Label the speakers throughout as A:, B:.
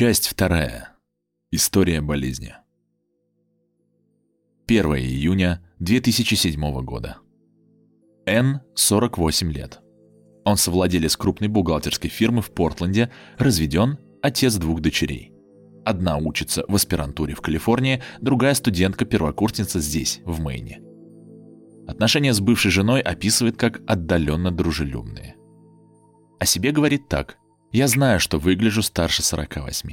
A: Часть вторая. История болезни. 1 июня 2007 года. Н. 48 лет. Он совладелец крупной бухгалтерской фирмы в Портленде, разведен, отец двух дочерей. Одна учится в аспирантуре в Калифорнии, другая студентка-первокурсница здесь, в Мэйне. Отношения с бывшей женой описывает как отдаленно дружелюбные. О себе говорит так. «Я знаю, что выгляжу старше 48.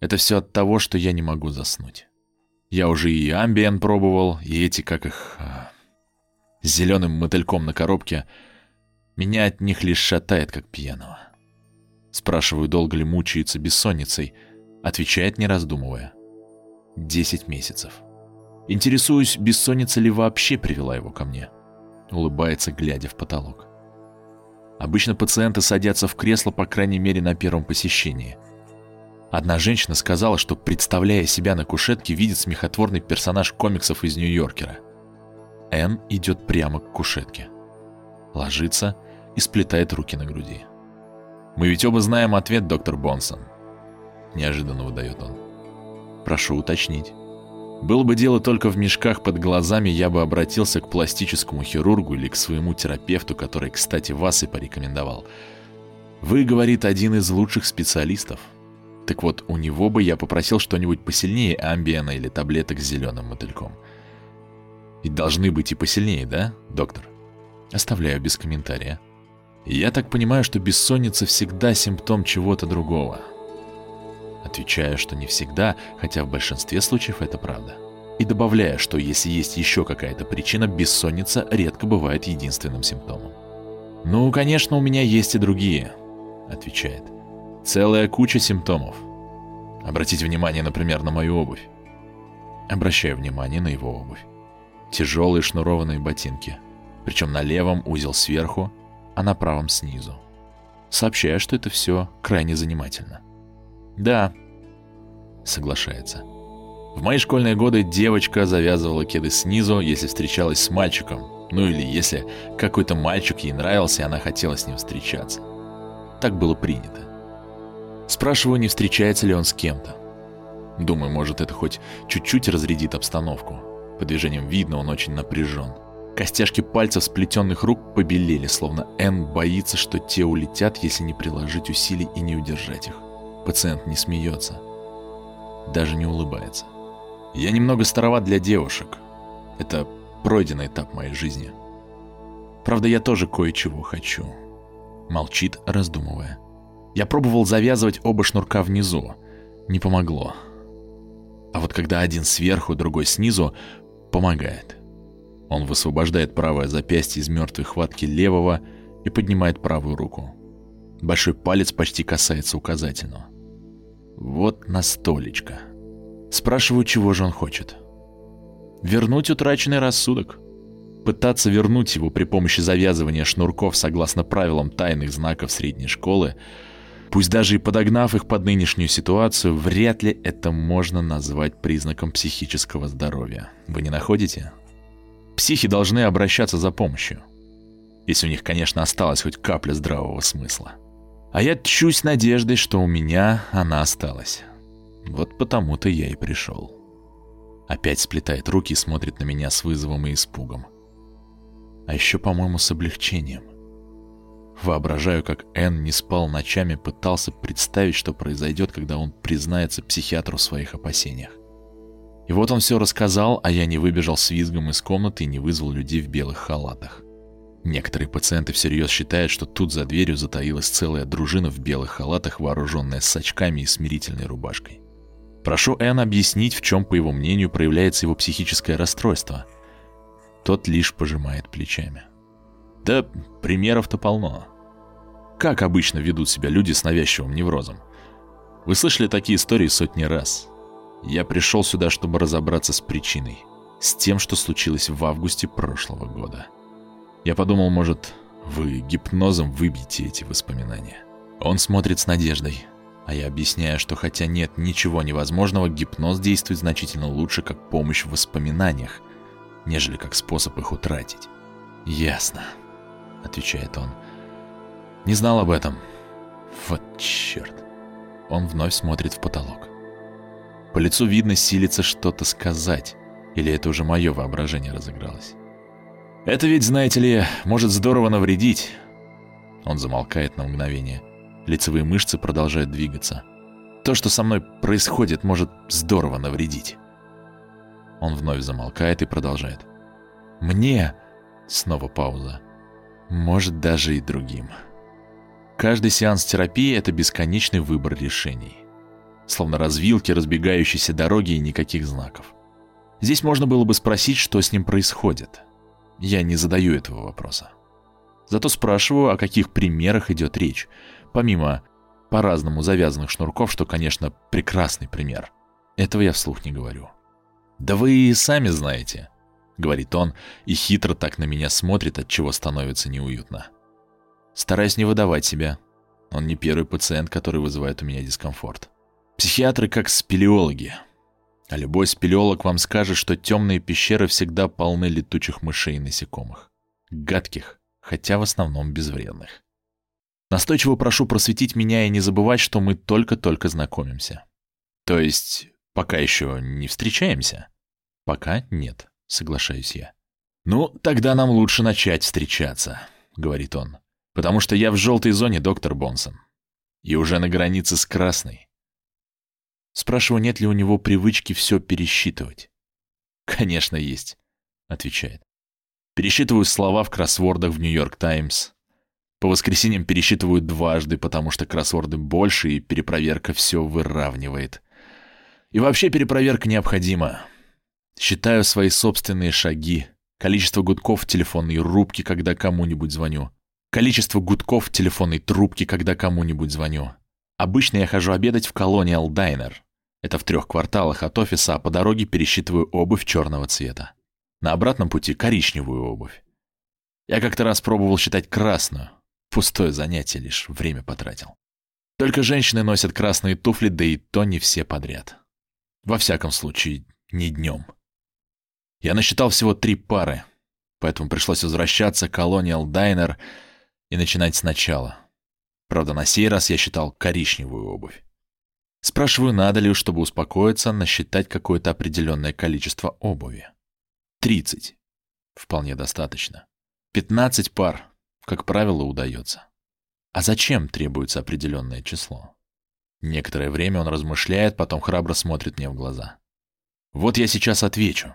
A: Это все от того, что я не могу заснуть. Я уже и амбиен пробовал, и эти, как их... А, с зеленым мотыльком на коробке. Меня от них лишь шатает, как пьяного. Спрашиваю, долго ли мучается бессонницей. Отвечает, не раздумывая. Десять месяцев. Интересуюсь, бессонница ли вообще привела его ко мне. Улыбается, глядя в потолок. Обычно пациенты садятся в кресло, по крайней мере, на первом посещении. Одна женщина сказала, что, представляя себя на кушетке, видит смехотворный персонаж комиксов из Нью-Йоркера. Энн идет прямо к кушетке. Ложится и сплетает руки на груди. «Мы ведь оба знаем ответ, доктор Бонсон», — неожиданно выдает он. «Прошу уточнить». Было бы дело только в мешках под глазами, я бы обратился к пластическому хирургу или к своему терапевту, который, кстати, вас и порекомендовал. Вы, говорит, один из лучших специалистов. Так вот, у него бы я попросил что-нибудь посильнее амбиена или таблеток с зеленым мотыльком. Ведь должны быть и посильнее, да, доктор? Оставляю без комментария. Я так понимаю, что бессонница всегда симптом чего-то другого. Отвечаю, что не всегда, хотя в большинстве случаев это правда. И добавляю, что если есть еще какая-то причина, бессонница редко бывает единственным симптомом. «Ну, конечно, у меня есть и другие», — отвечает. «Целая куча симптомов. Обратите внимание, например, на мою обувь». Обращаю внимание на его обувь. Тяжелые шнурованные ботинки. Причем на левом узел сверху, а на правом снизу. Сообщаю, что это все крайне занимательно. «Да», — соглашается. В мои школьные годы девочка завязывала кеды снизу, если встречалась с мальчиком, ну или если какой-то мальчик ей нравился, и она хотела с ним встречаться. Так было принято. Спрашиваю, не встречается ли он с кем-то. Думаю, может, это хоть чуть-чуть разрядит обстановку. По движениям видно, он очень напряжен. Костяшки пальцев сплетенных рук побелели, словно Энн боится, что те улетят, если не приложить усилий и не удержать их. Пациент не смеется, даже не улыбается. Я немного староват для девушек. Это пройденный этап моей жизни. Правда, я тоже кое-чего хочу. Молчит, раздумывая. Я пробовал завязывать оба шнурка внизу. Не помогло. А вот когда один сверху, другой снизу, помогает. Он высвобождает правое запястье из мертвой хватки левого и поднимает правую руку. Большой палец почти касается указательного. Вот настолечко. Спрашиваю, чего же он хочет. Вернуть утраченный рассудок. Пытаться вернуть его при помощи завязывания шнурков согласно правилам тайных знаков средней школы, пусть даже и подогнав их под нынешнюю ситуацию, вряд ли это можно назвать признаком психического здоровья. Вы не находите? Психи должны обращаться за помощью. Если у них, конечно, осталась хоть капля здравого смысла. А я тчусь надеждой, что у меня она осталась. Вот потому-то я и пришел. Опять сплетает руки и смотрит на меня с вызовом и испугом. А еще, по-моему, с облегчением. Воображаю, как Энн не спал ночами, пытался представить, что произойдет, когда он признается психиатру в своих опасениях. И вот он все рассказал, а я не выбежал с визгом из комнаты и не вызвал людей в белых халатах. Некоторые пациенты всерьез считают, что тут за дверью затаилась целая дружина в белых халатах, вооруженная сачками и смирительной рубашкой. Прошу Энн объяснить, в чем, по его мнению, проявляется его психическое расстройство. Тот лишь пожимает плечами. Да, примеров-то полно. Как обычно ведут себя люди с навязчивым неврозом? Вы слышали такие истории сотни раз. Я пришел сюда, чтобы разобраться с причиной. С тем, что случилось в августе прошлого года. Я подумал, может, вы гипнозом выбьете эти воспоминания. Он смотрит с надеждой, а я объясняю, что хотя нет ничего невозможного, гипноз действует значительно лучше как помощь в воспоминаниях, нежели как способ их утратить. «Ясно», — отвечает он. «Не знал об этом. Вот черт». Он вновь смотрит в потолок. По лицу видно, силится что-то сказать. Или это уже мое воображение разыгралось. Это ведь, знаете ли, может здорово навредить. Он замолкает на мгновение. Лицевые мышцы продолжают двигаться. То, что со мной происходит, может здорово навредить. Он вновь замолкает и продолжает. Мне... Снова пауза. Может, даже и другим. Каждый сеанс терапии — это бесконечный выбор решений. Словно развилки, разбегающиеся дороги и никаких знаков. Здесь можно было бы спросить, что с ним происходит. Я не задаю этого вопроса. Зато спрашиваю, о каких примерах идет речь, помимо по-разному завязанных шнурков, что, конечно, прекрасный пример. Этого я вслух не говорю. «Да вы и сами знаете», — говорит он, и хитро так на меня смотрит, от чего становится неуютно. Стараюсь не выдавать себя. Он не первый пациент, который вызывает у меня дискомфорт. Психиатры как спелеологи. А любой спелеолог вам скажет, что темные пещеры всегда полны летучих мышей и насекомых. Гадких, хотя в основном безвредных. Настойчиво прошу просветить меня и не забывать, что мы только-только знакомимся. То есть, пока еще не встречаемся? Пока нет, соглашаюсь я. Ну, тогда нам лучше начать встречаться, говорит он. Потому что я в желтой зоне, доктор Бонсон. И уже на границе с красной. Спрашиваю, нет ли у него привычки все пересчитывать. «Конечно, есть», — отвечает. Пересчитываю слова в кроссвордах в «Нью-Йорк Таймс», по воскресеньям пересчитывают дважды, потому что кроссворды больше, и перепроверка все выравнивает. И вообще перепроверка необходима. Считаю свои собственные шаги, количество гудков в телефонной рубке, когда кому-нибудь звоню. Количество гудков в телефонной трубке, когда кому-нибудь звоню. Обычно я хожу обедать в Colonial Diner. Это в трех кварталах от офиса, а по дороге пересчитываю обувь черного цвета. На обратном пути коричневую обувь. Я как-то раз пробовал считать красную. Пустое занятие лишь, время потратил. Только женщины носят красные туфли, да и то не все подряд. Во всяком случае, не днем. Я насчитал всего три пары, поэтому пришлось возвращаться к Colonial Diner и начинать сначала. Правда, на сей раз я считал коричневую обувь. Спрашиваю, надо ли, чтобы успокоиться, насчитать какое-то определенное количество обуви. Тридцать. Вполне достаточно. Пятнадцать пар как правило, удается. А зачем требуется определенное число? Некоторое время он размышляет, потом храбро смотрит мне в глаза. Вот я сейчас отвечу.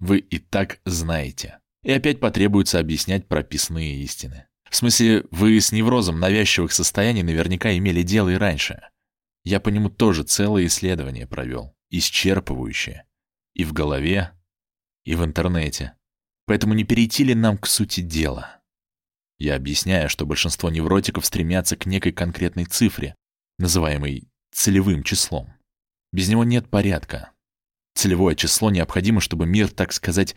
A: Вы и так знаете. И опять потребуется объяснять прописные истины. В смысле, вы с неврозом навязчивых состояний наверняка имели дело и раньше. Я по нему тоже целое исследование провел, исчерпывающее. И в голове, и в интернете. Поэтому не перейти ли нам к сути дела? Я объясняю, что большинство невротиков стремятся к некой конкретной цифре, называемой целевым числом. Без него нет порядка. Целевое число необходимо, чтобы мир, так сказать,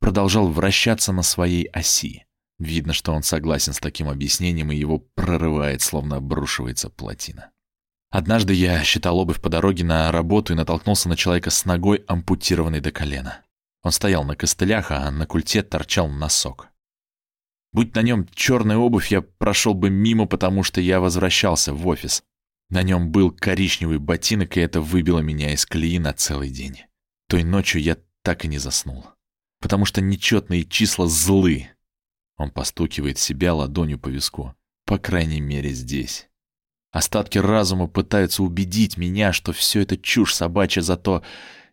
A: продолжал вращаться на своей оси. Видно, что он согласен с таким объяснением, и его прорывает, словно обрушивается плотина. Однажды я считал обувь по дороге на работу и натолкнулся на человека с ногой, ампутированной до колена. Он стоял на костылях, а на культе торчал носок. Будь на нем черная обувь, я прошел бы мимо, потому что я возвращался в офис. На нем был коричневый ботинок, и это выбило меня из колеи на целый день. Той ночью я так и не заснул. Потому что нечетные числа злы. Он постукивает себя ладонью по виску. По крайней мере, здесь. Остатки разума пытаются убедить меня, что все это чушь собачья, зато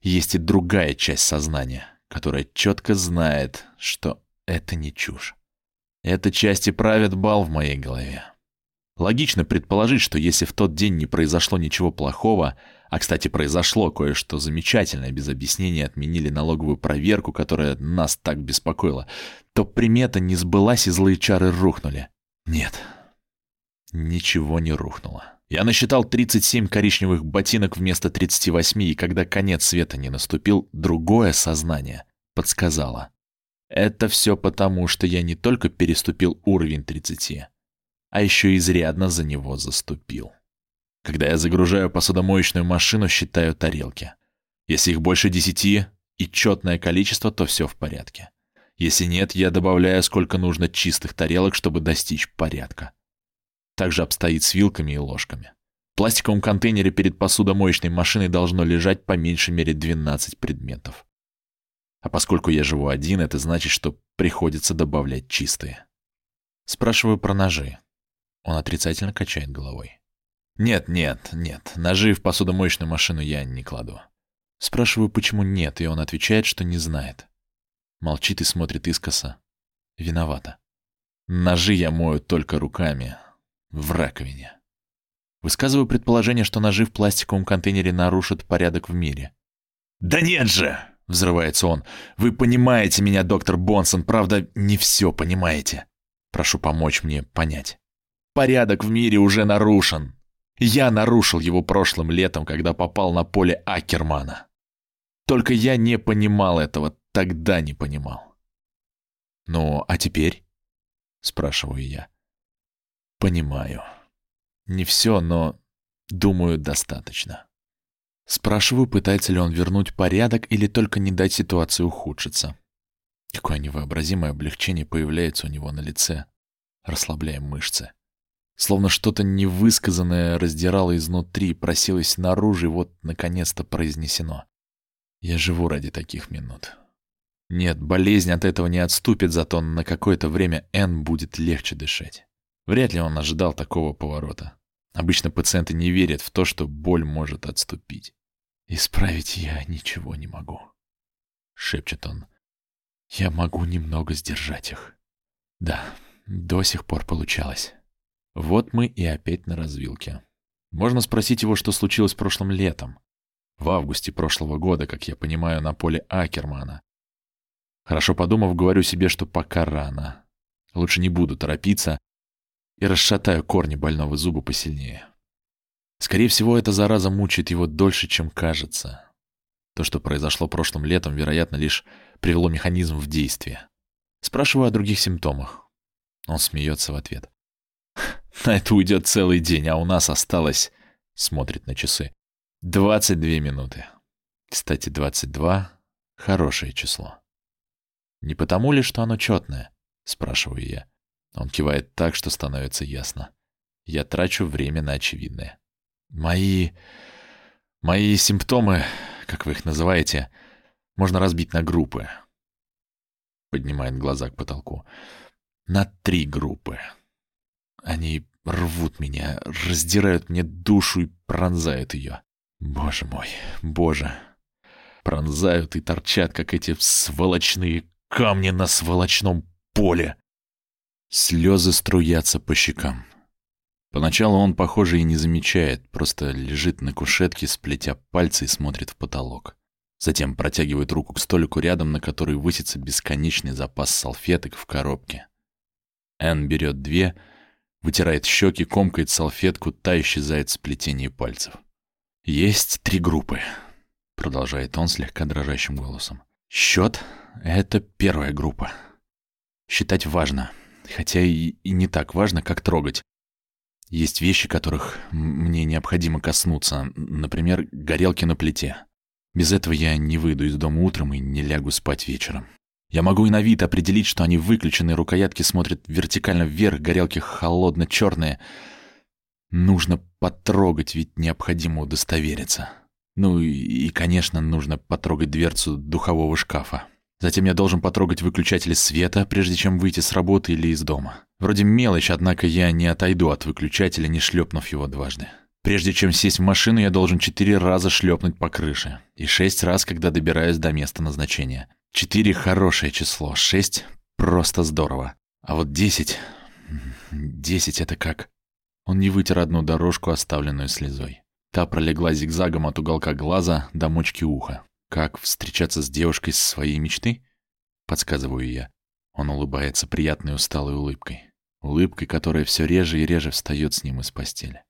A: есть и другая часть сознания, которая четко знает, что это не чушь. Эта часть и правит бал в моей голове. Логично предположить, что если в тот день не произошло ничего плохого, а, кстати, произошло кое-что замечательное, без объяснения отменили налоговую проверку, которая нас так беспокоила, то примета не сбылась и злые чары рухнули. Нет, ничего не рухнуло. Я насчитал 37 коричневых ботинок вместо 38, и когда конец света не наступил, другое сознание подсказало. Это все потому, что я не только переступил уровень 30, а еще изрядно за него заступил. Когда я загружаю посудомоечную машину, считаю тарелки. Если их больше десяти и четное количество, то все в порядке. Если нет, я добавляю сколько нужно чистых тарелок, чтобы достичь порядка. Так же обстоит с вилками и ложками. В пластиковом контейнере перед посудомоечной машиной должно лежать по меньшей мере 12 предметов. А поскольку я живу один, это значит, что приходится добавлять чистые. Спрашиваю про ножи. Он отрицательно качает головой. Нет, нет, нет, ножи в посудомоечную машину я не кладу. Спрашиваю, почему нет, и он отвечает, что не знает. Молчит и смотрит искоса. Виновата. Ножи я мою только руками. В раковине. Высказываю предположение, что ножи в пластиковом контейнере нарушат порядок в мире. «Да нет же!» — взрывается он. «Вы понимаете меня, доктор Бонсон, правда, не все понимаете. Прошу помочь мне понять. Порядок в мире уже нарушен. Я нарушил его прошлым летом, когда попал на поле Акермана. Только я не понимал этого, тогда не понимал. «Ну, а теперь?» — спрашиваю я. «Понимаю. Не все, но, думаю, достаточно». Спрашиваю, пытается ли он вернуть порядок или только не дать ситуации ухудшиться. Какое невообразимое облегчение появляется у него на лице, расслабляя мышцы. Словно что-то невысказанное раздирало изнутри, просилось наружу, и вот, наконец-то, произнесено. Я живу ради таких минут. Нет, болезнь от этого не отступит, зато на какое-то время Н будет легче дышать. Вряд ли он ожидал такого поворота. Обычно пациенты не верят в то, что боль может отступить. «Исправить я ничего не могу», — шепчет он. «Я могу немного сдержать их». Да, до сих пор получалось. Вот мы и опять на развилке. Можно спросить его, что случилось прошлым летом. В августе прошлого года, как я понимаю, на поле Акермана. Хорошо подумав, говорю себе, что пока рано. Лучше не буду торопиться и расшатаю корни больного зуба посильнее. Скорее всего, эта зараза мучает его дольше, чем кажется. То, что произошло прошлым летом, вероятно, лишь привело механизм в действие. Спрашиваю о других симптомах. Он смеется в ответ. На это уйдет целый день, а у нас осталось... Смотрит на часы. 22 минуты. Кстати, 22 — хорошее число. Не потому ли, что оно четное? Спрашиваю я. Он кивает так, что становится ясно. Я трачу время на очевидное. Мои... Мои симптомы, как вы их называете, можно разбить на группы. Поднимает глаза к потолку. На три группы. Они рвут меня, раздирают мне душу и пронзают ее. Боже мой, боже. Пронзают и торчат, как эти сволочные камни на сволочном поле. Слезы струятся по щекам. Поначалу он, похоже, и не замечает, просто лежит на кушетке, сплетя пальцы и смотрит в потолок. Затем протягивает руку к столику рядом, на который высится бесконечный запас салфеток в коробке. Энн берет две — Вытирает щеки, комкает салфетку, та исчезает в сплетении пальцев. «Есть три группы», — продолжает он слегка дрожащим голосом. «Счет — это первая группа. Считать важно, хотя и, и не так важно, как трогать. Есть вещи, которых мне необходимо коснуться, например, горелки на плите. Без этого я не выйду из дома утром и не лягу спать вечером. Я могу и на вид определить, что они выключены, рукоятки смотрят вертикально вверх, горелки холодно-черные. Нужно потрогать, ведь необходимо удостовериться. Ну и, конечно, нужно потрогать дверцу духового шкафа. Затем я должен потрогать выключатели света, прежде чем выйти с работы или из дома. Вроде мелочь, однако я не отойду от выключателя, не шлепнув его дважды. Прежде чем сесть в машину, я должен четыре раза шлепнуть по крыше. И шесть раз, когда добираюсь до места назначения. Четыре — хорошее число, шесть — просто здорово. А вот десять... Десять — это как... Он не вытер одну дорожку, оставленную слезой. Та пролегла зигзагом от уголка глаза до мочки уха. Как встречаться с девушкой своей мечты? Подсказываю я. Он улыбается приятной усталой улыбкой. Улыбкой, которая все реже и реже встает с ним из постели.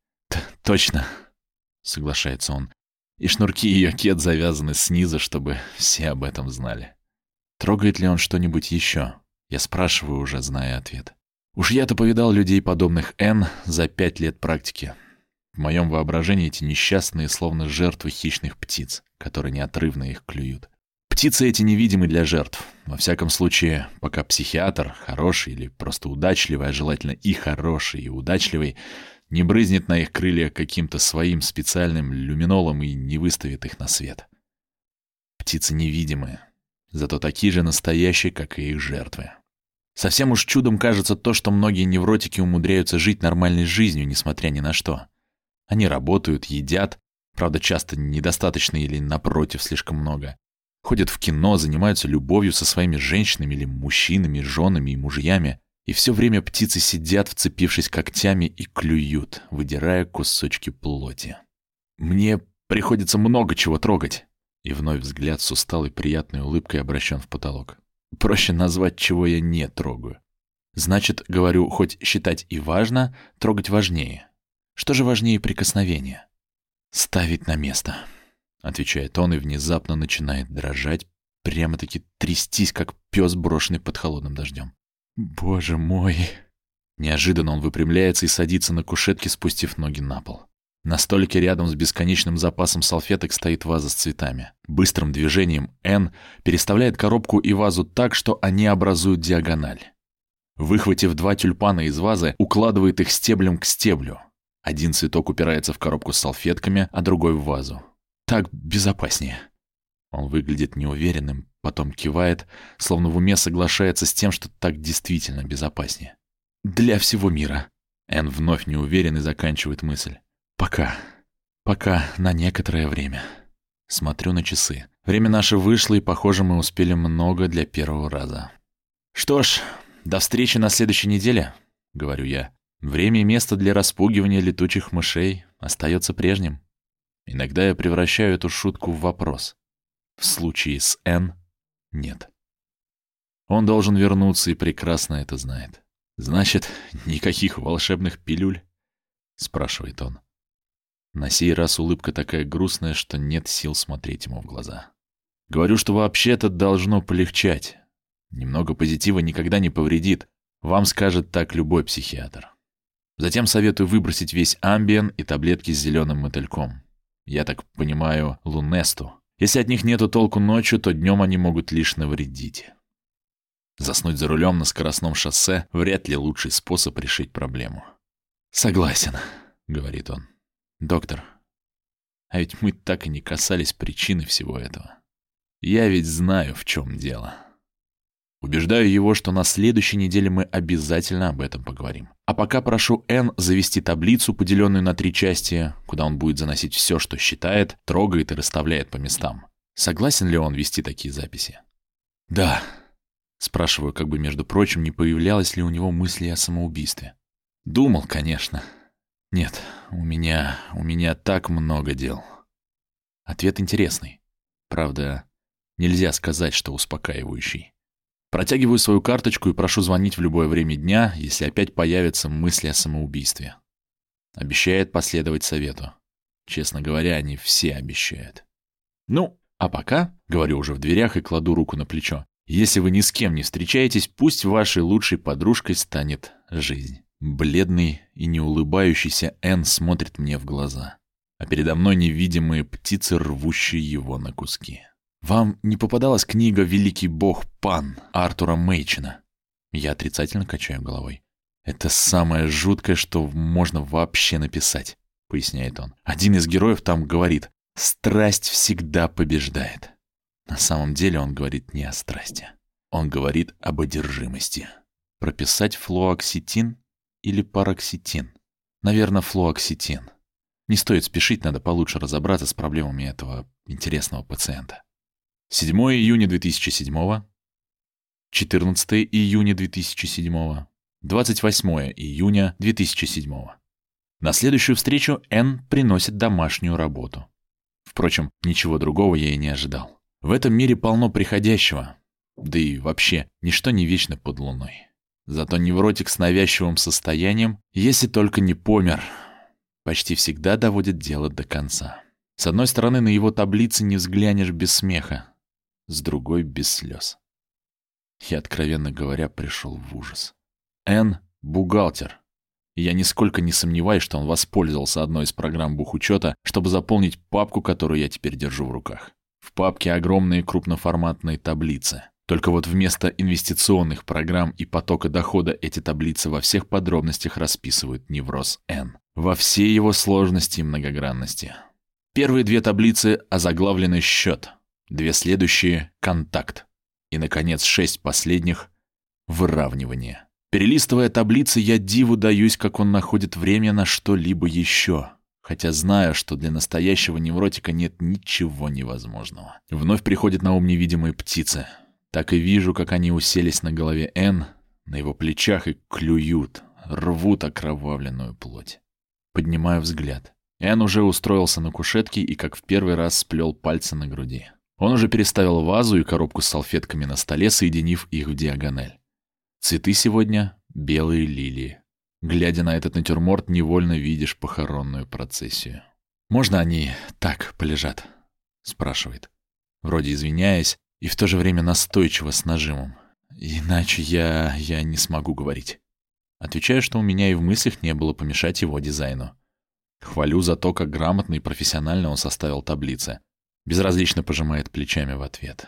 A: «Точно!» — соглашается он. И шнурки ее кет завязаны снизу, чтобы все об этом знали. Трогает ли он что-нибудь еще? Я спрашиваю, уже зная ответ. Уж я-то повидал людей, подобных Н, за пять лет практики. В моем воображении эти несчастные, словно жертвы хищных птиц, которые неотрывно их клюют. Птицы эти невидимы для жертв. Во всяком случае, пока психиатр, хороший или просто удачливый, а желательно и хороший, и удачливый, не брызнет на их крылья каким-то своим специальным люминолом и не выставит их на свет. Птицы невидимые, зато такие же настоящие, как и их жертвы. Совсем уж чудом кажется то, что многие невротики умудряются жить нормальной жизнью, несмотря ни на что. Они работают, едят, правда, часто недостаточно или, напротив, слишком много. Ходят в кино, занимаются любовью со своими женщинами или мужчинами, женами и мужьями. И все время птицы сидят, вцепившись когтями, и клюют, выдирая кусочки плоти. Мне приходится много чего трогать. И вновь взгляд с усталой приятной улыбкой обращен в потолок. Проще назвать, чего я не трогаю. Значит, говорю, хоть считать и важно, трогать важнее. Что же важнее прикосновения? Ставить на место. Отвечает он и внезапно начинает дрожать, прямо-таки трястись, как пес, брошенный под холодным дождем. Боже мой! Неожиданно он выпрямляется и садится на кушетке, спустив ноги на пол. На столике рядом с бесконечным запасом салфеток стоит ваза с цветами. Быстрым движением Н переставляет коробку и вазу так, что они образуют диагональ. Выхватив два тюльпана из вазы, укладывает их стеблем к стеблю. Один цветок упирается в коробку с салфетками, а другой в вазу. Так безопаснее. Он выглядит неуверенным, потом кивает, словно в уме соглашается с тем, что так действительно безопаснее. Для всего мира. Эн вновь неуверен и заканчивает мысль. Пока. Пока на некоторое время. Смотрю на часы. Время наше вышло, и, похоже, мы успели много для первого раза. Что ж, до встречи на следующей неделе, говорю я. Время и место для распугивания летучих мышей остается прежним. Иногда я превращаю эту шутку в вопрос. В случае с Н нет. Он должен вернуться и прекрасно это знает. Значит, никаких волшебных пилюль? спрашивает он. На сей раз улыбка такая грустная, что нет сил смотреть ему в глаза. Говорю, что вообще-то должно полегчать. Немного позитива никогда не повредит. Вам скажет так любой психиатр. Затем советую выбросить весь амбиен и таблетки с зеленым мотыльком. Я так понимаю, лунесту. Если от них нету толку ночью, то днем они могут лишь навредить. Заснуть за рулем на скоростном шоссе вряд ли лучший способ решить проблему. «Согласен», — говорит он. Доктор, а ведь мы так и не касались причины всего этого. Я ведь знаю, в чем дело. Убеждаю его, что на следующей неделе мы обязательно об этом поговорим. А пока прошу Н завести таблицу, поделенную на три части, куда он будет заносить все, что считает, трогает и расставляет по местам. Согласен ли он вести такие записи? Да. Спрашиваю, как бы, между прочим, не появлялось ли у него мысли о самоубийстве. Думал, конечно. Нет, у меня... у меня так много дел. Ответ интересный. Правда, нельзя сказать, что успокаивающий. Протягиваю свою карточку и прошу звонить в любое время дня, если опять появятся мысли о самоубийстве. Обещает последовать совету. Честно говоря, они все обещают. Ну, а пока, говорю уже в дверях и кладу руку на плечо, если вы ни с кем не встречаетесь, пусть вашей лучшей подружкой станет жизнь. Бледный и не улыбающийся Н смотрит мне в глаза, а передо мной невидимые птицы, рвущие его на куски. «Вам не попадалась книга «Великий бог Пан» Артура Мейчина?» Я отрицательно качаю головой. «Это самое жуткое, что можно вообще написать», — поясняет он. Один из героев там говорит «Страсть всегда побеждает». На самом деле он говорит не о страсти. Он говорит об одержимости. Прописать флуоксетин или пароксетин? Наверное, флуоксетин. Не стоит спешить, надо получше разобраться с проблемами этого интересного пациента. 7 июня 2007, 14 июня 2007, 28 июня 2007. На следующую встречу Н приносит домашнюю работу. Впрочем, ничего другого я и не ожидал. В этом мире полно приходящего, да и вообще, ничто не вечно под луной. Зато невротик с навязчивым состоянием, если только не помер, почти всегда доводит дело до конца. С одной стороны, на его таблице не взглянешь без смеха, с другой — без слез. Я, откровенно говоря, пришел в ужас. Н — бухгалтер. И я нисколько не сомневаюсь, что он воспользовался одной из программ бухучета, чтобы заполнить папку, которую я теперь держу в руках. В папке огромные крупноформатные таблицы. Только вот вместо инвестиционных программ и потока дохода эти таблицы во всех подробностях расписывают невроз Н. во всей его сложности и многогранности. Первые две таблицы озаглавлены «Счет», две следующие — «Контакт», и, наконец, шесть последних — «Выравнивание». Перелистывая таблицы, я диву даюсь, как он находит время на что-либо еще, хотя знаю, что для настоящего невротика нет ничего невозможного. Вновь приходит на ум невидимые птицы. Так и вижу, как они уселись на голове Н, на его плечах и клюют, рвут окровавленную плоть. Поднимаю взгляд. Эн уже устроился на кушетке и как в первый раз сплел пальцы на груди. Он уже переставил вазу и коробку с салфетками на столе, соединив их в диагональ. Цветы сегодня — белые лилии. Глядя на этот натюрморт, невольно видишь похоронную процессию. «Можно они так полежат?» — спрашивает. Вроде извиняясь, и в то же время настойчиво с нажимом. Иначе я... я не смогу говорить. Отвечаю, что у меня и в мыслях не было помешать его дизайну. Хвалю за то, как грамотно и профессионально он составил таблицы. Безразлично пожимает плечами в ответ.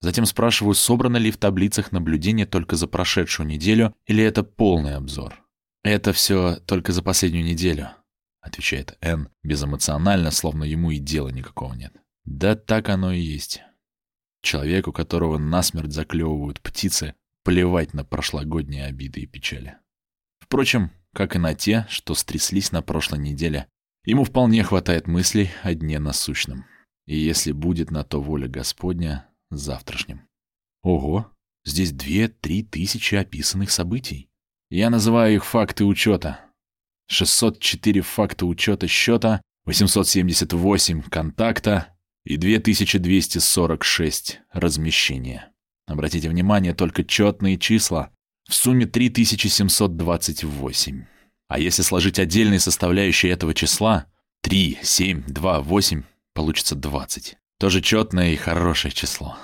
A: Затем спрашиваю, собрано ли в таблицах наблюдение только за прошедшую неделю или это полный обзор. «Это все только за последнюю неделю», — отвечает Н, безэмоционально, словно ему и дела никакого нет. «Да так оно и есть. Человеку, которого насмерть заклевывают птицы, плевать на прошлогодние обиды и печали. Впрочем, как и на те, что стряслись на прошлой неделе, ему вполне хватает мыслей о дне насущном. И если будет на то воля Господня, завтрашнем. Ого, здесь две-три тысячи описанных событий. Я называю их факты учета. 604 факта учета счета, 878 контакта и 2246 размещения. Обратите внимание, только четные числа. В сумме 3728. А если сложить отдельные составляющие этого числа, 3, 7, 2, 8, получится 20. Тоже четное и хорошее число.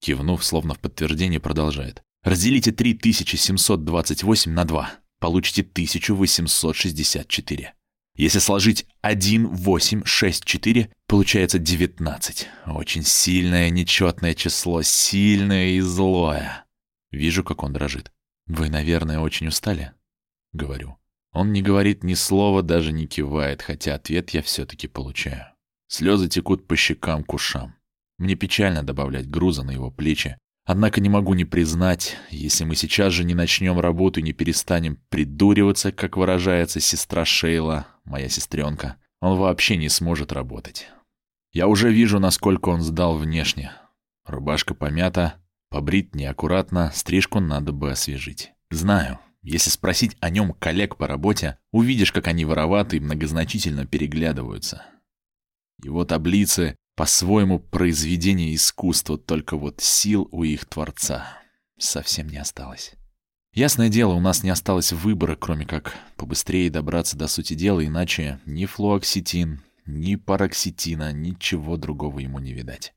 A: Кивнув, словно в подтверждение, продолжает. Разделите 3728 на 2. Получите 1864. Если сложить 1, 8, 6, 4, получается 19. Очень сильное нечетное число, сильное и злое. Вижу, как он дрожит. «Вы, наверное, очень устали?» Говорю. Он не говорит ни слова, даже не кивает, хотя ответ я все-таки получаю. Слезы текут по щекам к ушам. Мне печально добавлять груза на его плечи. Однако не могу не признать, если мы сейчас же не начнем работу и не перестанем придуриваться, как выражается сестра Шейла, моя сестренка, он вообще не сможет работать. Я уже вижу, насколько он сдал внешне. Рубашка помята, побрит неаккуратно, стрижку надо бы освежить. Знаю, если спросить о нем коллег по работе, увидишь, как они вороваты и многозначительно переглядываются. Его таблицы по-своему произведение искусства, только вот сил у их творца совсем не осталось. Ясное дело, у нас не осталось выбора, кроме как побыстрее добраться до сути дела, иначе ни флуоксетин, ни пароксетина, ничего другого ему не видать.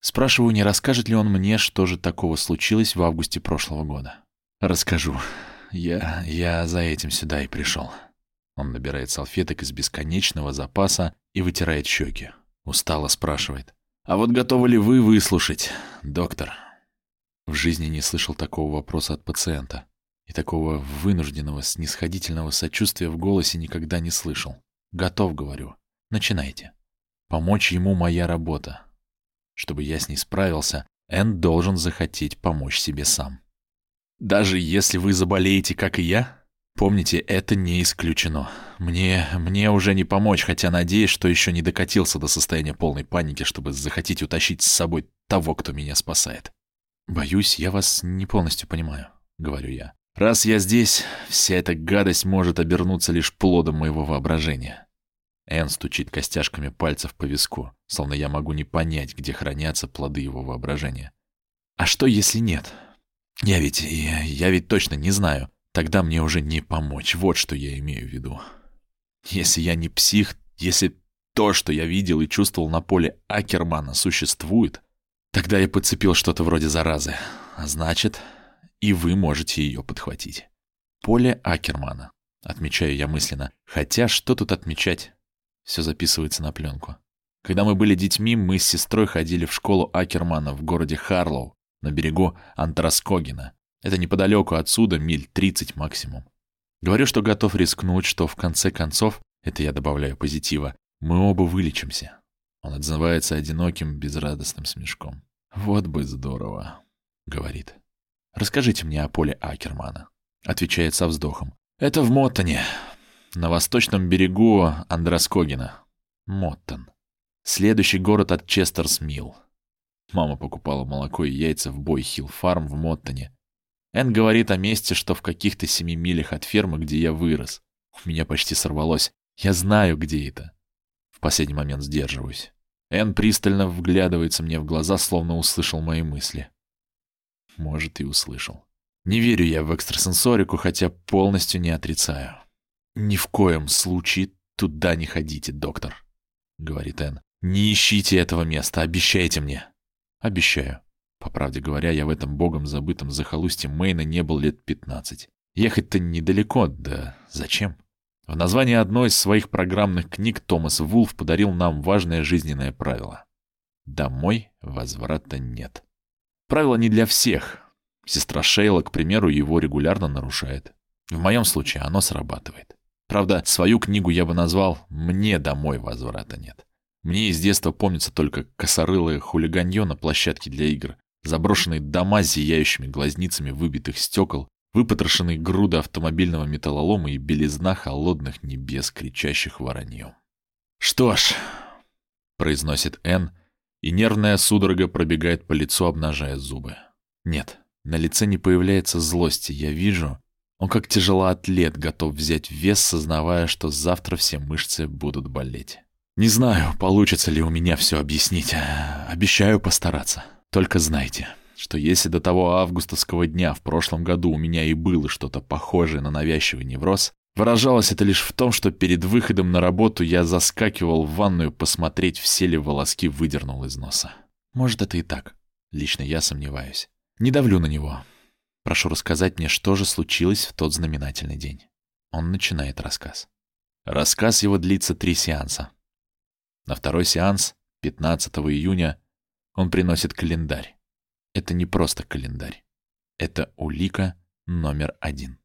A: Спрашиваю, не расскажет ли он мне, что же такого случилось в августе прошлого года. Расскажу. Я... я за этим сюда и пришел. Он набирает салфеток из бесконечного запаса и вытирает щеки. Устало спрашивает. «А вот готовы ли вы выслушать, доктор?» В жизни не слышал такого вопроса от пациента. И такого вынужденного, снисходительного сочувствия в голосе никогда не слышал. «Готов», — говорю. «Начинайте. Помочь ему моя работа. Чтобы я с ней справился, Энн должен захотеть помочь себе сам. Даже если вы заболеете, как и я, Помните, это не исключено. Мне, мне уже не помочь, хотя надеюсь, что еще не докатился до состояния полной паники, чтобы захотеть утащить с собой того, кто меня спасает. Боюсь, я вас не полностью понимаю, говорю я. Раз я здесь, вся эта гадость может обернуться лишь плодом моего воображения. Эн стучит костяшками пальцев по виску, словно я могу не понять, где хранятся плоды его воображения. А что, если нет? Я ведь... я, я ведь точно не знаю. Тогда мне уже не помочь. Вот что я имею в виду. Если я не псих, если то, что я видел и чувствовал на поле Акермана, существует, тогда я подцепил что-то вроде заразы. А значит, и вы можете ее подхватить. Поле Акермана. Отмечаю я мысленно. Хотя, что тут отмечать? Все записывается на пленку. Когда мы были детьми, мы с сестрой ходили в школу Акермана в городе Харлоу, на берегу Антраскогина. Это неподалеку отсюда, миль 30 максимум. Говорю, что готов рискнуть, что в конце концов, это я добавляю позитива, мы оба вылечимся. Он отзывается одиноким, безрадостным смешком. «Вот бы здорово», — говорит. «Расскажите мне о поле Акермана», — отвечает со вздохом. «Это в Моттоне, на восточном берегу Андроскогина. Моттон. Следующий город от Честерс-Милл. Мама покупала молоко и яйца в Бой-Хилл-фарм в Моттоне. Энн говорит о месте, что в каких-то семи милях от фермы, где я вырос. У меня почти сорвалось. Я знаю, где это. В последний момент сдерживаюсь. Энн пристально вглядывается мне в глаза, словно услышал мои мысли. Может, и услышал. Не верю я в экстрасенсорику, хотя полностью не отрицаю. «Ни в коем случае туда не ходите, доктор», — говорит Энн. «Не ищите этого места, обещайте мне». «Обещаю». По правде говоря, я в этом богом забытом захолустье Мэйна не был лет пятнадцать. Ехать-то недалеко, да зачем? В названии одной из своих программных книг Томас Вулф подарил нам важное жизненное правило. Домой возврата нет. Правило не для всех. Сестра Шейла, к примеру, его регулярно нарушает. В моем случае оно срабатывает. Правда, свою книгу я бы назвал «Мне домой возврата нет». Мне из детства помнится только косорылое хулиганье на площадке для игр, заброшенные дома с зияющими глазницами выбитых стекол, выпотрошенные груды автомобильного металлолома и белизна холодных небес, кричащих вороньем. «Что ж», — произносит Энн, и нервная судорога пробегает по лицу, обнажая зубы. «Нет, на лице не появляется злости, я вижу. Он как тяжелоатлет, готов взять вес, сознавая, что завтра все мышцы будут болеть. Не знаю, получится ли у меня все объяснить. Обещаю постараться. Только знайте, что если до того августовского дня в прошлом году у меня и было что-то похожее на навязчивый невроз, выражалось это лишь в том, что перед выходом на работу я заскакивал в ванную посмотреть, все ли волоски выдернул из носа. Может, это и так. Лично я сомневаюсь. Не давлю на него. Прошу рассказать мне, что же случилось в тот знаменательный день. Он начинает рассказ. Рассказ его длится три сеанса. На второй сеанс, 15 июня, он приносит календарь. Это не просто календарь. Это улика номер один.